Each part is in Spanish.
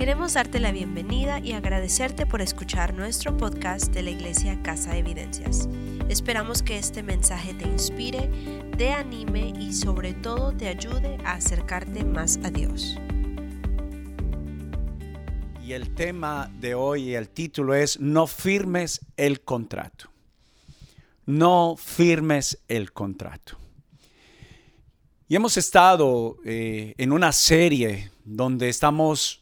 Queremos darte la bienvenida y agradecerte por escuchar nuestro podcast de la Iglesia Casa de Evidencias. Esperamos que este mensaje te inspire, te anime y sobre todo te ayude a acercarte más a Dios. Y el tema de hoy, el título es No firmes el contrato. No firmes el contrato. Y hemos estado eh, en una serie donde estamos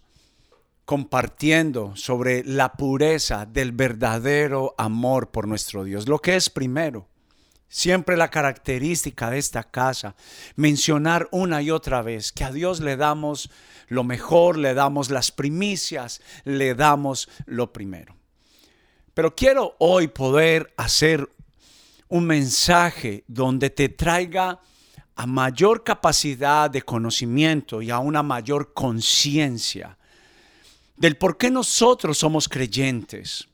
compartiendo sobre la pureza del verdadero amor por nuestro Dios, lo que es primero. Siempre la característica de esta casa, mencionar una y otra vez que a Dios le damos lo mejor, le damos las primicias, le damos lo primero. Pero quiero hoy poder hacer un mensaje donde te traiga a mayor capacidad de conocimiento y a una mayor conciencia del por qué nosotros somos creyentes.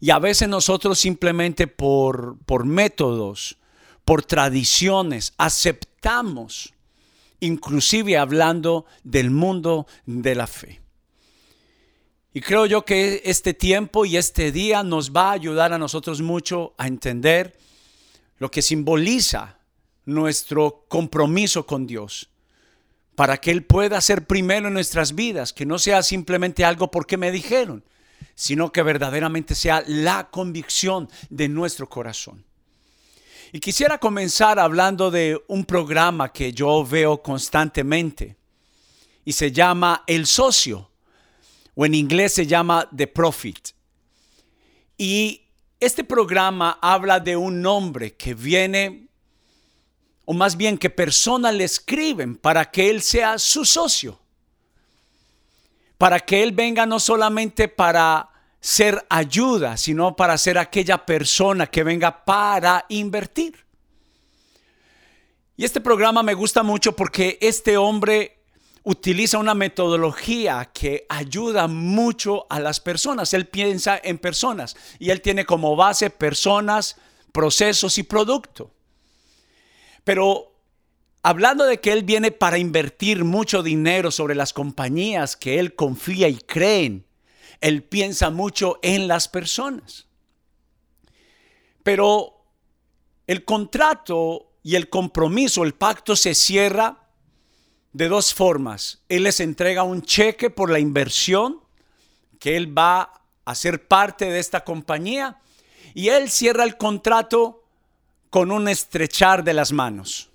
Y a veces nosotros simplemente por, por métodos, por tradiciones, aceptamos, inclusive hablando del mundo de la fe. Y creo yo que este tiempo y este día nos va a ayudar a nosotros mucho a entender lo que simboliza nuestro compromiso con Dios para que Él pueda ser primero en nuestras vidas, que no sea simplemente algo porque me dijeron, sino que verdaderamente sea la convicción de nuestro corazón. Y quisiera comenzar hablando de un programa que yo veo constantemente y se llama El Socio, o en inglés se llama The Profit. Y este programa habla de un hombre que viene o más bien que personas le escriben para que Él sea su socio, para que Él venga no solamente para ser ayuda, sino para ser aquella persona que venga para invertir. Y este programa me gusta mucho porque este hombre utiliza una metodología que ayuda mucho a las personas. Él piensa en personas y él tiene como base personas, procesos y producto. Pero hablando de que Él viene para invertir mucho dinero sobre las compañías que Él confía y creen, Él piensa mucho en las personas. Pero el contrato y el compromiso, el pacto se cierra de dos formas. Él les entrega un cheque por la inversión que Él va a ser parte de esta compañía y Él cierra el contrato con un estrechar de las manos.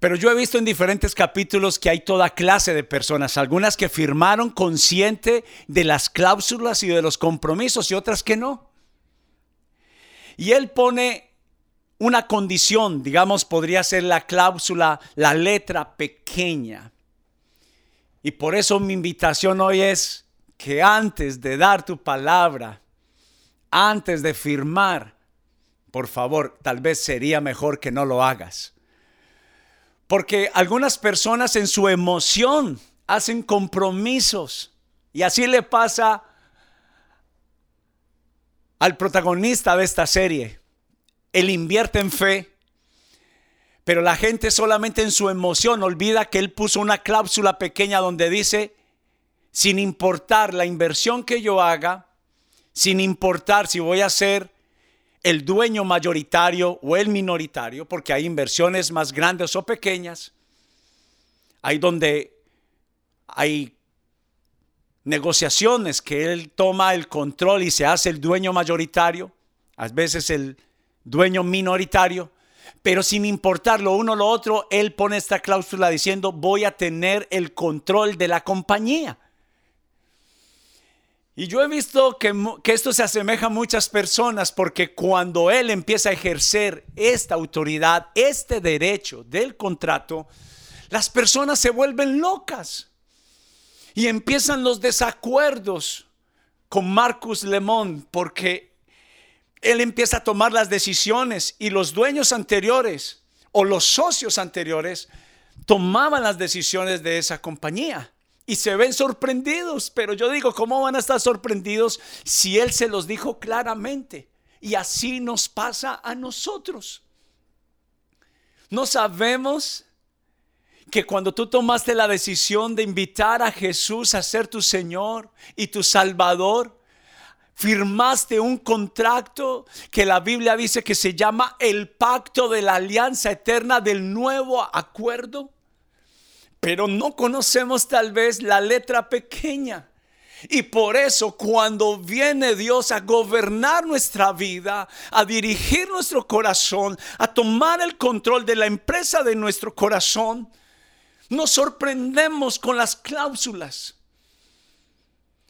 Pero yo he visto en diferentes capítulos que hay toda clase de personas, algunas que firmaron consciente de las cláusulas y de los compromisos y otras que no. Y él pone una condición, digamos, podría ser la cláusula, la letra pequeña. Y por eso mi invitación hoy es que antes de dar tu palabra, antes de firmar, por favor, tal vez sería mejor que no lo hagas. Porque algunas personas en su emoción hacen compromisos y así le pasa al protagonista de esta serie. Él invierte en fe, pero la gente solamente en su emoción olvida que él puso una cláusula pequeña donde dice, sin importar la inversión que yo haga, sin importar si voy a hacer el dueño mayoritario o el minoritario, porque hay inversiones más grandes o pequeñas, hay donde hay negociaciones que él toma el control y se hace el dueño mayoritario, a veces el dueño minoritario, pero sin importar lo uno o lo otro, él pone esta cláusula diciendo voy a tener el control de la compañía. Y yo he visto que, esto se asemeja a muchas personas porque cuando él empieza a ejercer esta autoridad, este derecho del contrato, las personas se vuelven locas y empiezan los desacuerdos con Marcus Lemon porque él empieza a tomar las decisiones y los dueños anteriores o los socios anteriores tomaban las decisiones de esa compañía y se ven sorprendidos, pero yo digo, ¿cómo van a estar sorprendidos si Él se los dijo claramente? Y así nos pasa a nosotros. No sabemos que cuando tú tomaste la decisión de invitar a Jesús a ser tu Señor y tu Salvador, firmaste un contrato que la Biblia dice que se llama el pacto de la alianza eterna del nuevo acuerdo? Pero no conocemos tal vez la letra pequeña. Y por eso cuando viene Dios a gobernar nuestra vida, a dirigir nuestro corazón, a tomar el control de la empresa de nuestro corazón, nos sorprendemos con las cláusulas.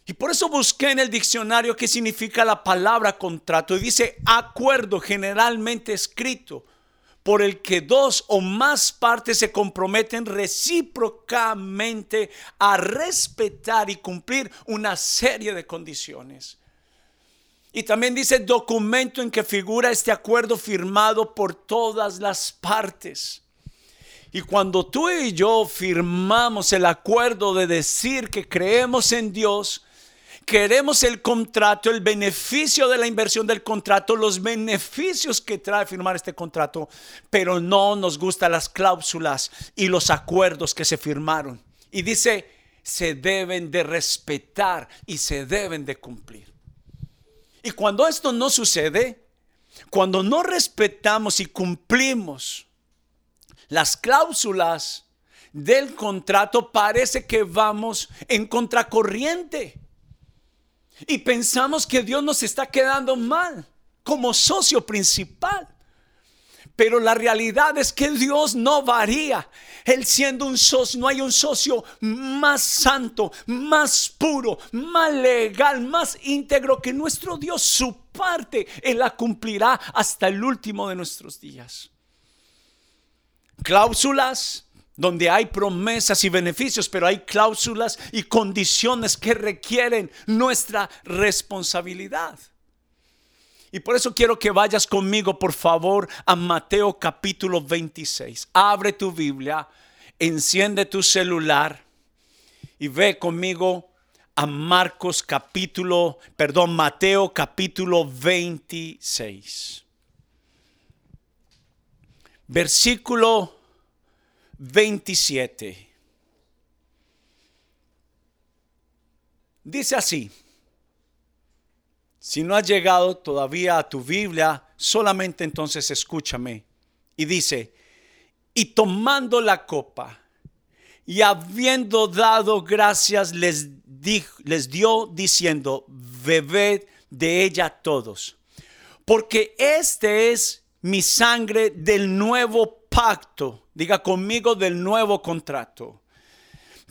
Y por eso busqué en el diccionario qué significa la palabra contrato. Y dice acuerdo generalmente escrito por el que dos o más partes se comprometen recíprocamente a respetar y cumplir una serie de condiciones. Y también dice documento en que figura este acuerdo firmado por todas las partes. Y cuando tú y yo firmamos el acuerdo de decir que creemos en Dios, queremos el contrato, el beneficio de la inversión del contrato, los beneficios que trae firmar este contrato, pero no nos gustan las cláusulas y los acuerdos que se firmaron. Y dice, se deben de respetar y se deben de cumplir. Y cuando esto no sucede, cuando no respetamos y cumplimos las cláusulas del contrato, parece que vamos en contracorriente. Y pensamos que Dios nos está quedando mal como socio principal. Pero la realidad es que Dios no varía. Él siendo un socio, no hay un socio más santo, más puro, más legal, más íntegro que nuestro Dios. Su parte Él la cumplirá hasta el último de nuestros días. Cláusulas donde hay promesas y beneficios, pero hay cláusulas y condiciones que requieren nuestra responsabilidad. Y por eso quiero que vayas conmigo, por favor, a Mateo capítulo 26. Abre tu Biblia, enciende tu celular y ve conmigo a Marcos capítulo, perdón, Mateo capítulo 26. Versículo 27. Dice así, si no has llegado todavía a tu Biblia, solamente entonces escúchame. Y dice, y tomando la copa, y habiendo dado gracias, les, les dio diciendo, bebed de ella todos, porque este es mi sangre del nuevo pacto, diga conmigo del nuevo contrato,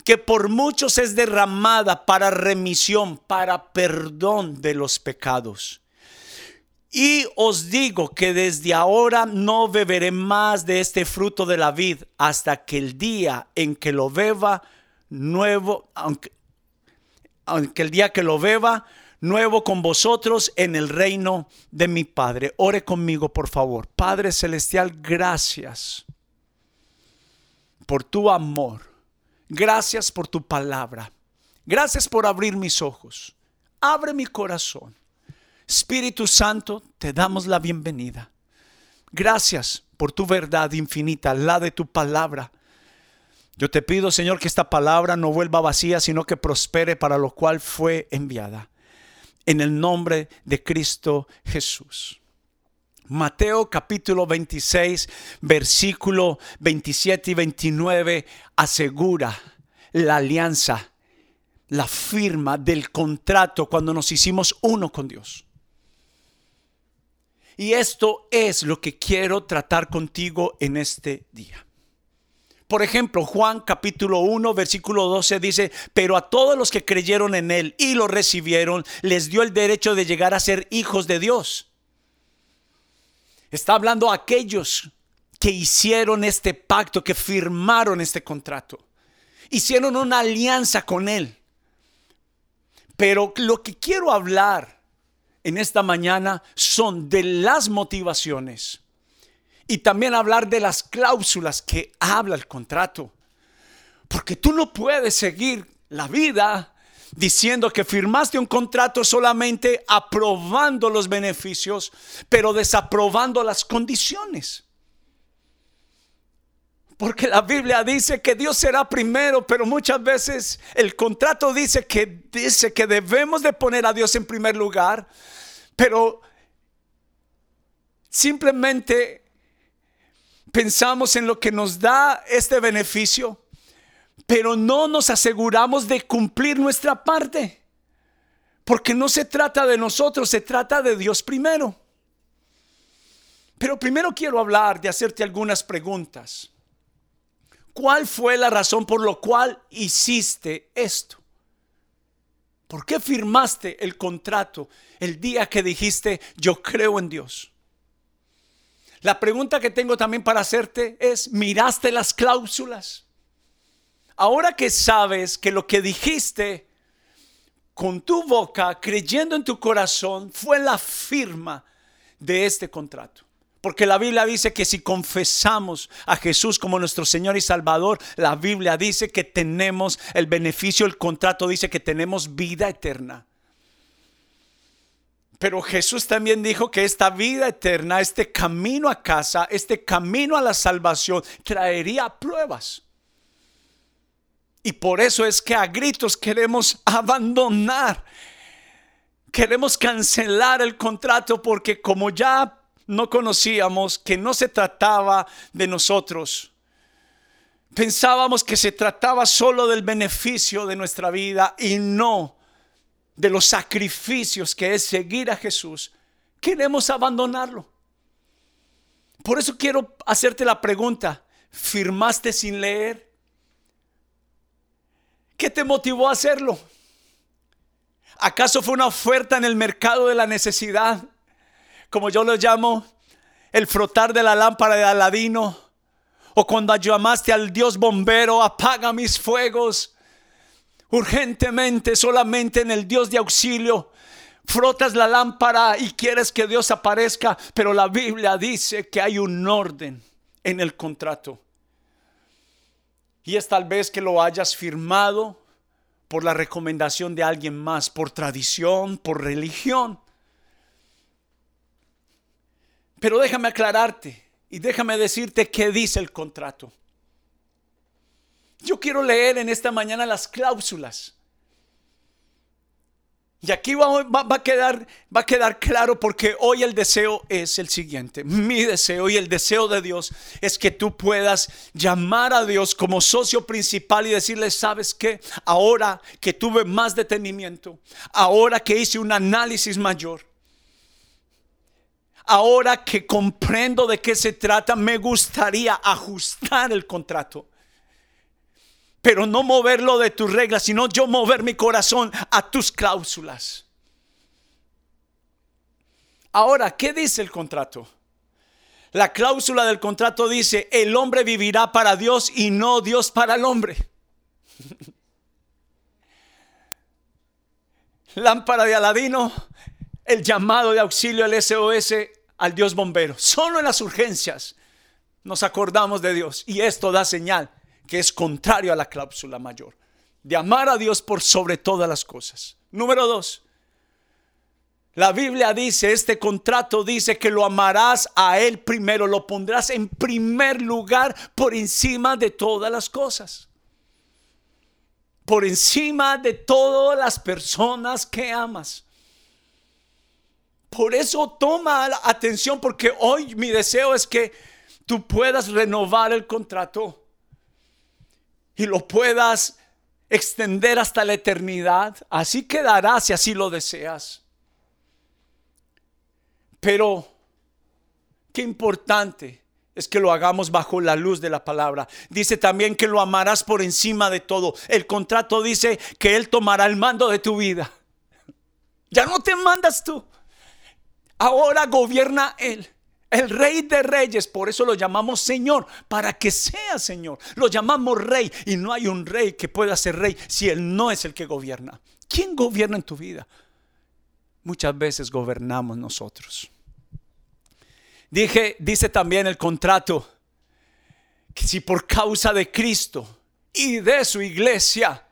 que por muchos es derramada para remisión, para perdón de los pecados. Y os digo que desde ahora no beberé más de este fruto de la vid hasta que el día en que lo beba nuevo, aunque, el día que lo beba nuevo con vosotros en el reino de mi Padre. Ore conmigo, por favor. Padre Celestial, gracias por tu amor. Gracias por tu palabra. Gracias por abrir mis ojos. Abre mi corazón. Espíritu Santo, te damos la bienvenida. Gracias por tu verdad infinita, la de tu palabra. Yo te pido, Señor, que esta palabra no vuelva vacía, sino que prospere para lo cual fue enviada en el nombre de Cristo Jesús. Mateo capítulo 26, versículo 27 y 29 asegura la alianza, la firma del contrato cuando nos hicimos uno con Dios. Y esto es lo que quiero tratar contigo en este día. Por ejemplo, Juan capítulo 1, versículo 12 dice, pero a todos los que creyeron en Él y lo recibieron, les dio el derecho de llegar a ser hijos de Dios. Está hablando a aquellos que hicieron este pacto, que firmaron este contrato. Hicieron una alianza con Él. Pero lo que quiero hablar en esta mañana son de las motivaciones y también hablar de las cláusulas que habla el contrato. Porque tú no puedes seguir la vida diciendo que firmaste un contrato solamente aprobando los beneficios, pero desaprobando las condiciones. Porque la Biblia dice que Dios será primero, pero muchas veces el contrato dice que dice que debemos de poner a Dios en primer lugar, pero simplemente pensamos en lo que nos da este beneficio, pero no nos aseguramos de cumplir nuestra parte. Porque no se trata de nosotros, se trata de Dios primero. Pero primero quiero hablar de hacerte algunas preguntas. ¿Cuál fue la razón por la cual hiciste esto? ¿Por qué firmaste el contrato el día que dijiste yo creo en Dios? La pregunta que tengo también para hacerte es, ¿miraste las cláusulas? Ahora que sabes que lo que dijiste con tu boca, creyendo en tu corazón, fue la firma de este contrato. Porque la Biblia dice que si confesamos a Jesús como nuestro Señor y Salvador, la Biblia dice que tenemos el beneficio, el contrato dice que tenemos vida eterna. Pero Jesús también dijo que esta vida eterna, este camino a casa, este camino a la salvación, traería pruebas. Y por eso es que a gritos queremos abandonar, queremos cancelar el contrato porque como ya no conocíamos que no se trataba de nosotros, pensábamos que se trataba solo del beneficio de nuestra vida y no de los sacrificios que es seguir a Jesús, queremos abandonarlo. Por eso quiero hacerte la pregunta, ¿firmaste sin leer? ¿Qué te motivó a hacerlo? ¿Acaso fue una oferta en el mercado de la necesidad? Como yo lo llamo, el frotar de la lámpara de Aladino. O cuando llamaste al Dios bombero, apaga mis fuegos urgentemente solamente en el Dios de auxilio. Frotas la lámpara y quieres que Dios aparezca, pero la Biblia dice que hay un orden en el contrato. Y es tal vez que lo hayas firmado por la recomendación de alguien más, por tradición, por religión. Pero déjame aclararte y déjame decirte qué dice el contrato. Yo quiero leer en esta mañana las cláusulas. Y aquí va, a quedar, va a quedar claro porque hoy el deseo es el siguiente. Mi deseo y el deseo de Dios es que tú puedas llamar a Dios como socio principal y decirle, ¿sabes qué? Ahora que tuve más detenimiento, ahora que hice un análisis mayor, ahora que comprendo de qué se trata, me gustaría ajustar el contrato pero no moverlo de tus reglas, sino yo mover mi corazón a tus cláusulas. Ahora, ¿qué dice el contrato? La cláusula del contrato dice, el hombre vivirá para Dios y no Dios para el hombre. Lámpara de Aladino, el llamado de auxilio al SOS al Dios bombero. Solo en las urgencias nos acordamos de Dios y esto da señal que es contrario a la cláusula mayor, de amar a Dios por sobre todas las cosas. Número dos, la Biblia dice, este contrato dice que lo amarás a Él primero, lo pondrás en primer lugar por encima de todas las cosas. Por encima de todas las personas que amas. Por eso toma atención porque hoy mi deseo es que tú puedas renovar el contrato y lo puedas extender hasta la eternidad, así quedará si así lo deseas. Pero qué importante es que lo hagamos bajo la luz de la palabra. Dice también que lo amarás por encima de todo. El contrato dice que Él tomará el mando de tu vida. Ya no te mandas tú. Ahora gobierna Él. El rey de reyes, por eso lo llamamos Señor, para que sea Señor. Lo llamamos rey y no hay un rey que pueda ser rey si Él no es el que gobierna. ¿Quién gobierna en tu vida? Muchas veces gobernamos nosotros. Dije, dice también el contrato que si por causa de Cristo y de su iglesia,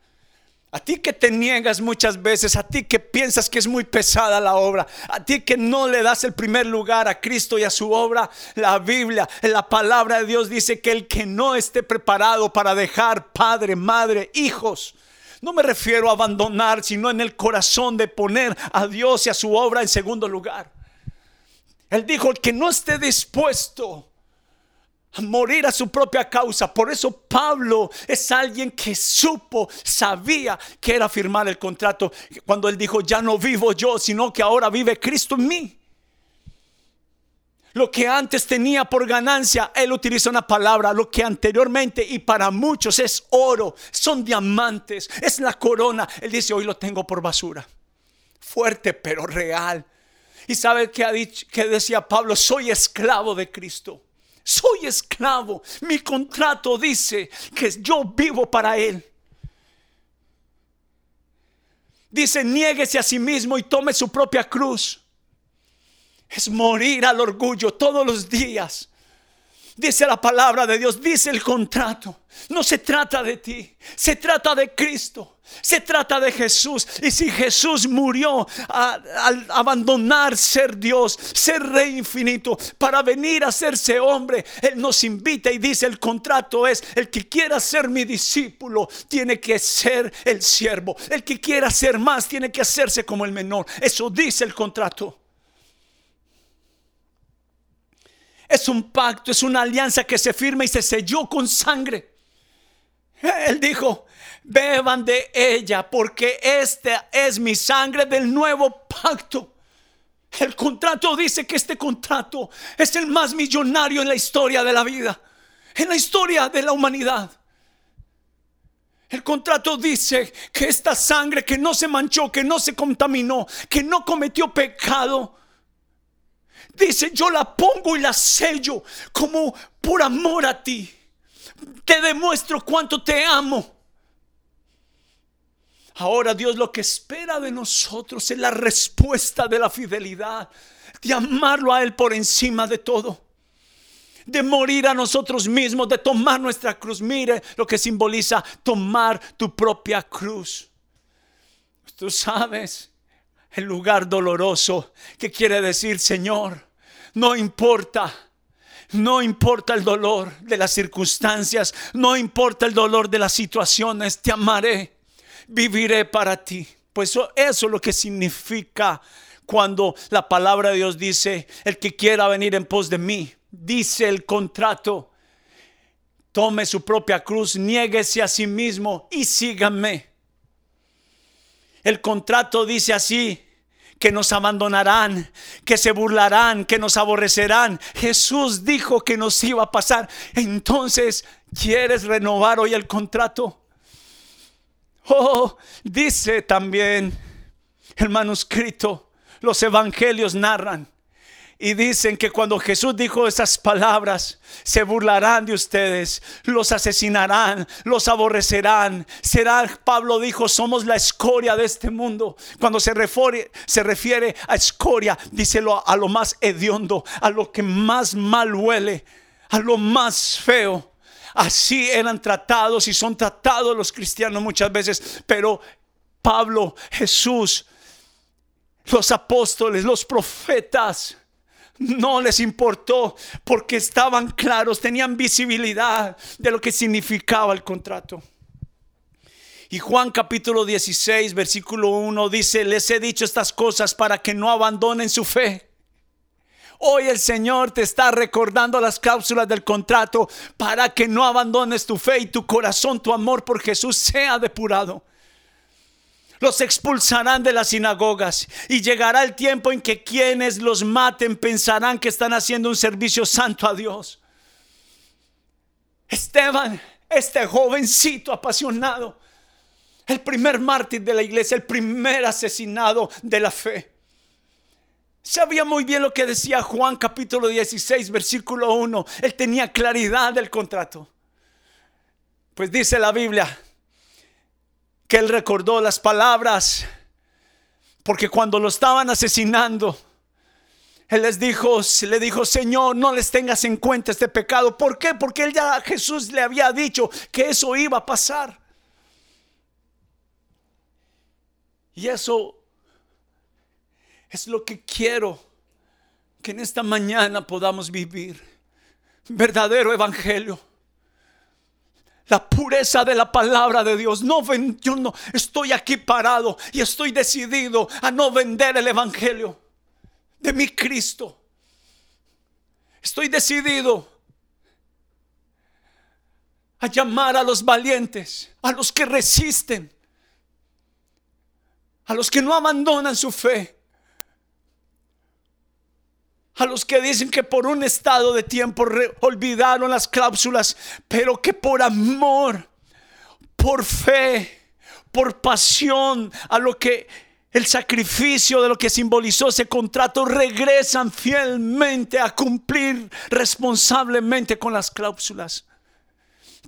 A ti que te niegas muchas veces, a ti que piensas que es muy pesada la obra, a ti que no le das el primer lugar a Cristo y a su obra, la Biblia, la palabra de Dios dice que el que no esté preparado para dejar padre, madre, hijos, no me refiero a abandonar, sino en el corazón de poner a Dios y a su obra en segundo lugar. Él dijo, el que no esté dispuesto morir a su propia causa. Por eso Pablo es alguien que supo, sabía que era firmar el contrato. Cuando él dijo, ya no vivo yo, sino que ahora vive Cristo en mí. Lo que antes tenía por ganancia, él utiliza una palabra, lo que anteriormente y para muchos es oro, son diamantes, es la corona. Él dice, hoy lo tengo por basura. Fuerte pero real. Y sabe que ha dicho, que decía Pablo, soy esclavo de Cristo soy esclavo. Mi contrato dice que yo vivo para Él. Dice, niéguese a sí mismo y tome su propia cruz. Es morir al orgullo todos los días. Dice la palabra de Dios, dice el contrato. No se trata de ti, se trata de Cristo, se trata de Jesús. Y si Jesús murió al abandonar ser Dios, ser rey infinito, para venir a hacerse hombre, Él nos invita y dice el contrato es, el que quiera ser mi discípulo tiene que ser el siervo. El que quiera ser más tiene que hacerse como el menor. Eso dice el contrato. Es un pacto, es una alianza que se firma y se selló con sangre. Él dijo, beban de ella porque esta es mi sangre del nuevo pacto. El contrato dice que este contrato es el más millonario en la historia de la vida, en la historia de la humanidad. El contrato dice que esta sangre que no se manchó, que no se contaminó, que no cometió pecado, Dice, yo la pongo y la sello como por amor a ti. Te demuestro cuánto te amo. Ahora Dios lo que espera de nosotros es la respuesta de la fidelidad, de amarlo a Él por encima de todo, de morir a nosotros mismos, de tomar nuestra cruz. Mire lo que simboliza tomar tu propia cruz. Tú sabes el lugar doloroso que quiere decir, Señor, no importa. No importa el dolor de las circunstancias, no importa el dolor de las situaciones, te amaré, viviré para ti. Pues eso, es lo que significa cuando la palabra de Dios dice, el que quiera venir en pos de mí, dice el contrato, tome su propia cruz, niéguese a sí mismo y síganme. El contrato dice así, que nos abandonarán, que se burlarán, que nos aborrecerán. Jesús dijo que nos iba a pasar. Entonces, ¿quieres renovar hoy el contrato? Oh, dice también el manuscrito, los evangelios narran y dicen que cuando Jesús dijo esas palabras, se burlarán de ustedes, los asesinarán, los aborrecerán. Será, Pablo dijo, somos la escoria de este mundo. Cuando se refiere, se refiere a escoria, díselo a lo más hediondo, a lo que más mal huele, a lo más feo. Así eran tratados y son tratados los cristianos muchas veces. Pero Pablo, Jesús, los apóstoles, los profetas, no les importó porque estaban claros, tenían visibilidad de lo que significaba el contrato. Y Juan capítulo 16, versículo 1 dice, les he dicho estas cosas para que no abandonen su fe. Hoy el Señor te está recordando las cláusulas del contrato para que no abandones tu fe y tu corazón, tu amor por Jesús sea depurado. Los expulsarán de las sinagogas y llegará el tiempo en que quienes los maten pensarán que están haciendo un servicio santo a Dios. Esteban, este jovencito apasionado, el primer mártir de la iglesia, el primer asesinado de la fe. Sabía muy bien lo que decía Juan capítulo 16, versículo 1. Él tenía claridad del contrato. Pues dice la Biblia, que él recordó las palabras, porque cuando lo estaban asesinando, él les dijo, le dijo, Señor, no les tengas en cuenta este pecado. ¿Por qué? Porque él ya Jesús le había dicho que eso iba a pasar. Y eso es lo que quiero que en esta mañana podamos vivir. Verdadero evangelio. La pureza de la palabra de Dios. No, yo no estoy aquí parado y estoy decidido a no vender el evangelio de mi Cristo. Estoy decidido a llamar a los valientes, a los que resisten, a los que no abandonan su fe, a los que dicen que por un estado de tiempo olvidaron las cláusulas, pero que por amor, por fe, por pasión a lo que el sacrificio de lo que simbolizó ese contrato regresan fielmente a cumplir responsablemente con las cláusulas.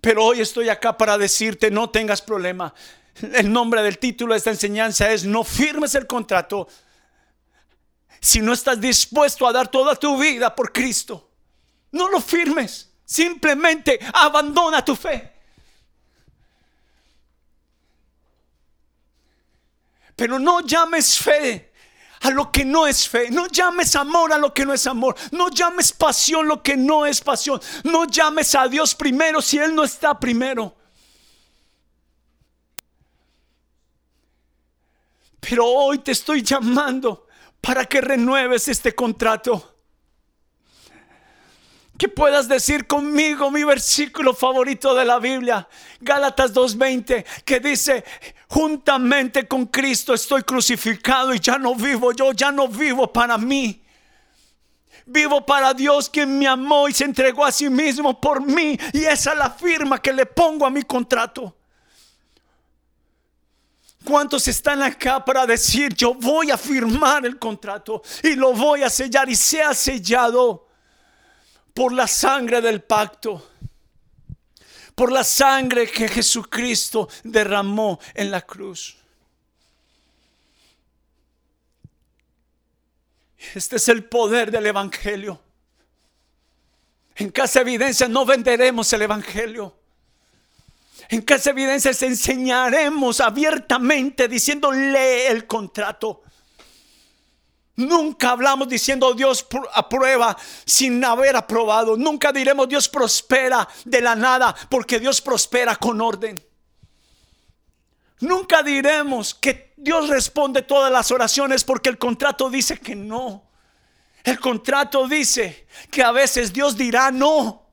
Pero hoy estoy acá para decirte, no tengas problema. El nombre del título de esta enseñanza es, no firmes el contrato si no estás dispuesto a dar toda tu vida por Cristo. No lo firmes. Simplemente abandona tu fe. Pero no llames fe a lo que no es fe. No llames amor a lo que no es amor. No llames pasión lo que no es pasión. No llames a Dios primero si Él no está primero. Pero hoy te estoy llamando para que renueves este contrato que puedas decir conmigo mi versículo favorito de la Biblia, Gálatas 2.20, que dice, juntamente con Cristo estoy crucificado y ya no vivo yo, ya no vivo para mí. Vivo para Dios quien me amó y se entregó a sí mismo por mí. Y esa es la firma que le pongo a mi contrato. ¿Cuántos están acá para decir, yo voy a firmar el contrato y lo voy a sellar y sea sellado? por la sangre del pacto, por la sangre que Jesucristo derramó en la cruz. Este es el poder del Evangelio. En Casa Evidencia no venderemos el Evangelio. En Casa Evidencia enseñaremos abiertamente diciendo lee el contrato. Nunca hablamos diciendo Dios aprueba sin haber aprobado. Nunca diremos Dios prospera de la nada porque Dios prospera con orden. Nunca diremos que Dios responde todas las oraciones porque el contrato dice que no. El contrato dice que a veces Dios dirá no.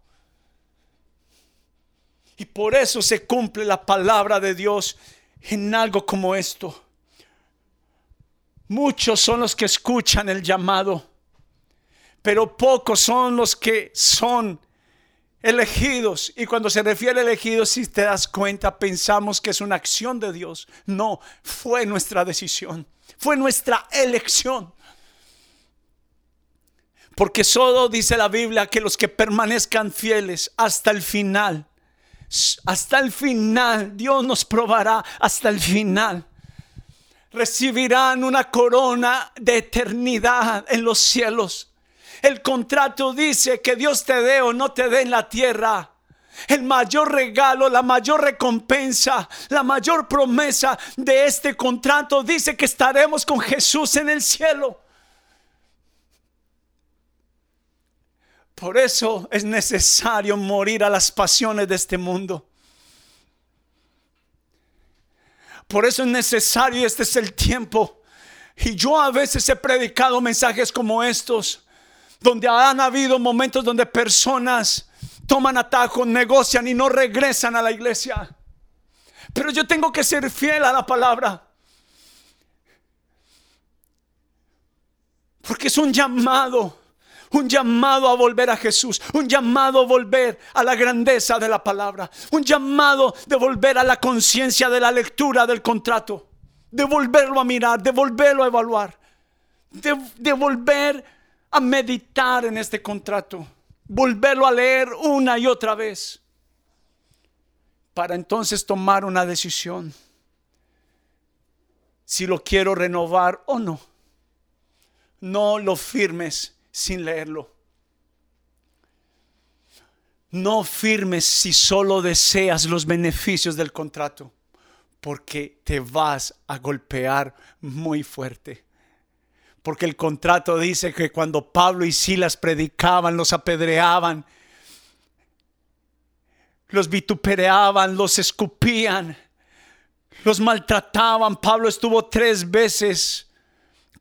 Y por eso se cumple la palabra de Dios en algo como esto. Muchos son los que escuchan el llamado, pero pocos son los que son elegidos. Y cuando se refiere a elegidos, si te das cuenta, pensamos que es una acción de Dios. No, fue nuestra decisión, fue nuestra elección. Porque solo dice la Biblia que los que permanezcan fieles hasta el final, hasta el final, Dios nos probará hasta el final recibirán una corona de eternidad en los cielos. El contrato dice que Dios te dé o no te dé en la tierra. El mayor regalo, la mayor recompensa, la mayor promesa de este contrato dice que estaremos con Jesús en el cielo. Por eso es necesario morir a las pasiones de este mundo. Por eso es necesario y este es el tiempo. Y yo a veces he predicado mensajes como estos, donde han habido momentos donde personas toman atajos, negocian y no regresan a la iglesia. Pero yo tengo que ser fiel a la palabra. Porque es un llamado un llamado a volver a Jesús, un llamado a volver a la grandeza de la palabra, un llamado de volver a la conciencia de la lectura del contrato, de volverlo a mirar, de volverlo a evaluar, de, volver a meditar en este contrato, volverlo a leer una y otra vez, para entonces tomar una decisión si lo quiero renovar o no. No lo firmes sin leerlo. No firmes si solo deseas los beneficios del contrato, porque te vas a golpear muy fuerte. Porque el contrato dice que cuando Pablo y Silas predicaban, los apedreaban, los vitupereaban, los escupían, los maltrataban. Pablo estuvo tres veces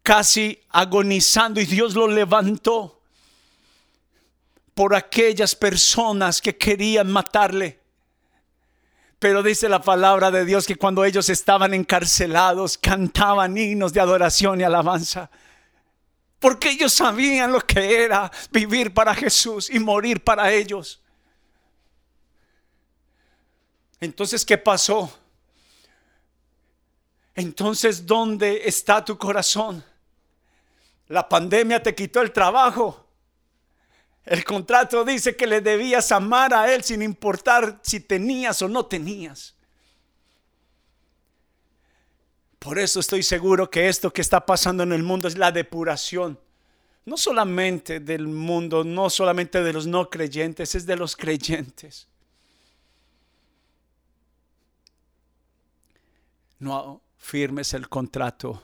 casi agonizando y Dios lo levantó por aquellas personas que querían matarle. Pero dice la palabra de Dios que cuando ellos estaban encarcelados cantaban himnos de adoración y alabanza. Porque ellos sabían lo que era vivir para Jesús y morir para ellos. Entonces, ¿qué pasó? Entonces, ¿dónde está tu corazón? La pandemia te quitó el trabajo. El contrato dice que le debías amar a Él sin importar si tenías o no tenías. Por eso estoy seguro que esto que está pasando en el mundo es la depuración. No solamente del mundo, no solamente de los no creyentes, es de los creyentes. No firmes el contrato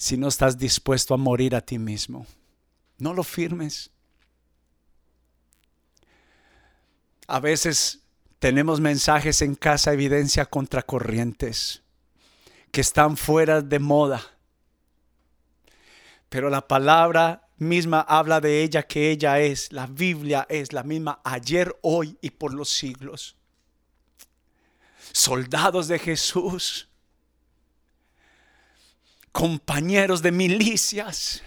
si no estás dispuesto a morir a ti mismo. No lo firmes. A veces tenemos mensajes en casa, evidencia contracorrientes, que están fuera de moda. Pero la palabra misma habla de ella que ella es, la Biblia es la misma ayer, hoy y por los siglos. Soldados de Jesús, compañeros de milicias,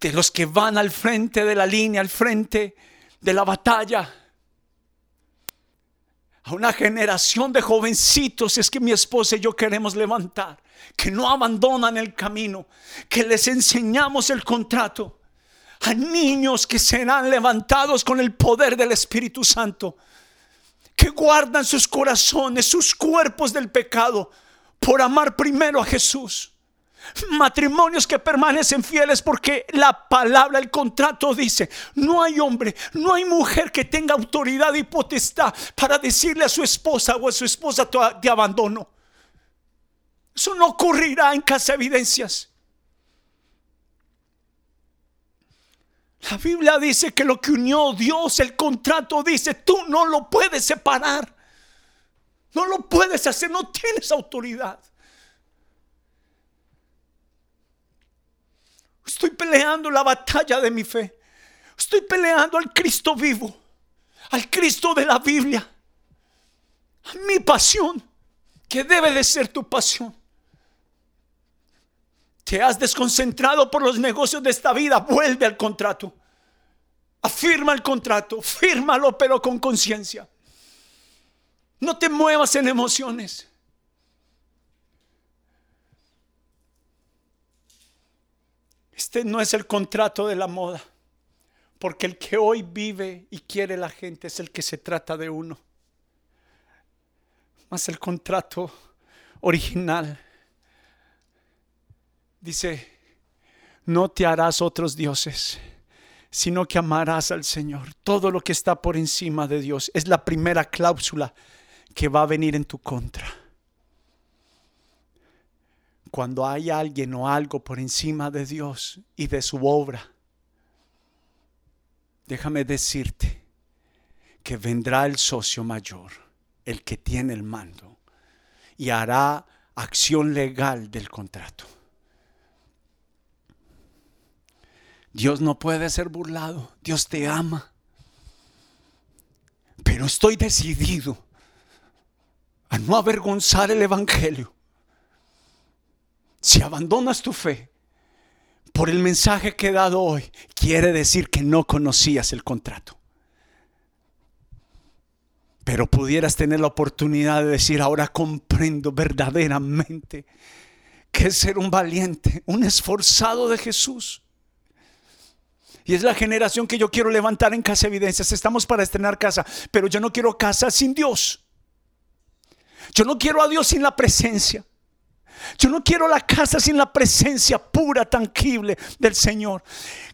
de los que van al frente de la línea, al frente de la batalla. A una generación de jovencitos es que mi esposa y yo queremos levantar, que no abandonan el camino, que les enseñamos el contrato. A niños que serán levantados con el poder del Espíritu Santo, que guardan sus corazones, sus cuerpos del pecado, por amar primero a Jesús. Matrimonios que permanecen fieles porque la palabra, el contrato dice, no hay hombre, no hay mujer que tenga autoridad y potestad para decirle a su esposa o a su esposa de abandono. Eso no ocurrirá en casa evidencias. La Biblia dice que lo que unió Dios, el contrato dice, tú no lo puedes separar. No lo puedes hacer, no tienes autoridad. Estoy peleando la batalla de mi fe. Estoy peleando al Cristo vivo, al Cristo de la Biblia. mi pasión, que debe de ser tu pasión. Te has desconcentrado por los negocios de esta vida, vuelve al contrato. Afirma el contrato, fírmalo pero con conciencia. No te muevas en emociones. Este no es el contrato de la moda, porque el que hoy vive y quiere la gente es el que se trata de uno. Más el contrato original dice, no te harás otros dioses, sino que amarás al Señor. Todo lo que está por encima de Dios es la primera cláusula que va a venir en tu contra cuando hay alguien o algo por encima de Dios y de su obra, déjame decirte que vendrá el socio mayor, el que tiene el mando, y hará acción legal del contrato. Dios no puede ser burlado, Dios te ama, pero estoy decidido a no avergonzar el Evangelio si abandonas tu fe por el mensaje que he dado hoy, quiere decir que no conocías el contrato. Pero pudieras tener la oportunidad de decir, ahora comprendo verdaderamente que es ser un valiente, un esforzado de Jesús. Y es la generación que yo quiero levantar en Casa Evidencias. Estamos para estrenar casa, pero yo no quiero casa sin Dios. Yo no quiero a Dios sin la presencia. Yo no quiero la casa sin la presencia pura, tangible del Señor.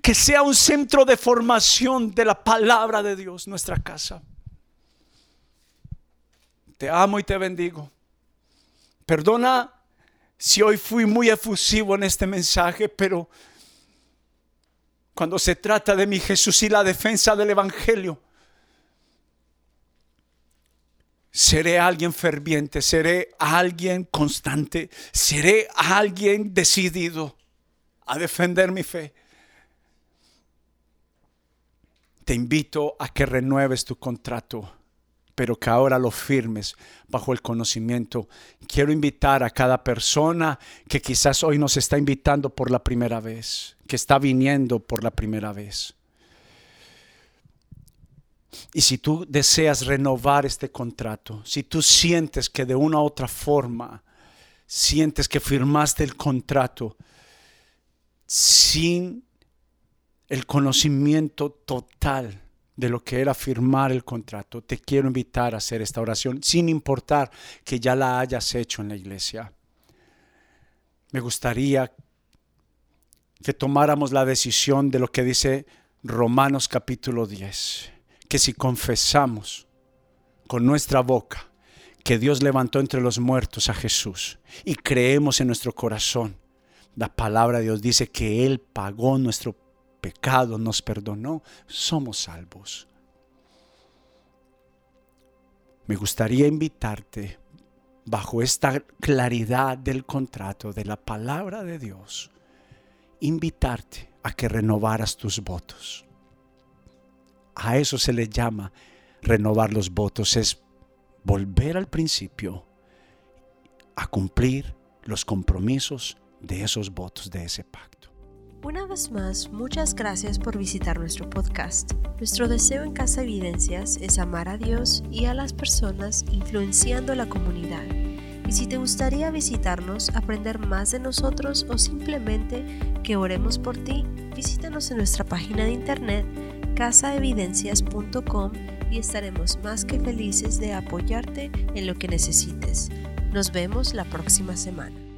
Que sea un centro de formación de la palabra de Dios, nuestra casa. Te amo y te bendigo. Perdona si hoy fui muy efusivo en este mensaje, pero cuando se trata de mi Jesús y la defensa del Evangelio, seré alguien ferviente, seré alguien constante, seré alguien decidido a defender mi fe. Te invito a que renueves tu contrato pero que ahora lo firmes bajo el conocimiento. Quiero invitar a cada persona que quizás hoy nos está invitando por la primera vez, que está viniendo por la primera vez. Y si tú deseas renovar este contrato, si tú sientes que de una u otra forma, sientes que firmaste el contrato sin el conocimiento total de lo que era firmar el contrato, te quiero invitar a hacer esta oración sin importar que ya la hayas hecho en la iglesia. Me gustaría que tomáramos la decisión de lo que dice Romanos capítulo 10, que si confesamos con nuestra boca que Dios levantó entre los muertos a Jesús y creemos en nuestro corazón, la palabra de Dios dice que Él pagó nuestro pecado, nos perdonó, somos salvos. Me gustaría invitarte bajo esta claridad del contrato de la palabra de Dios, invitarte a que renovaras tus votos. A eso se le llama renovar los votos, es volver al principio a cumplir los compromisos de esos votos, de ese pacto. Una vez más, muchas gracias por visitar nuestro podcast. Nuestro deseo en Casa Evidencias es amar a Dios y a las personas influenciando la comunidad. Y si te gustaría visitarnos, aprender más de nosotros o simplemente que oremos por ti, visítanos en nuestra página de internet casaevidencias.com y estaremos más que felices de apoyarte en lo que necesites. Nos vemos la próxima semana.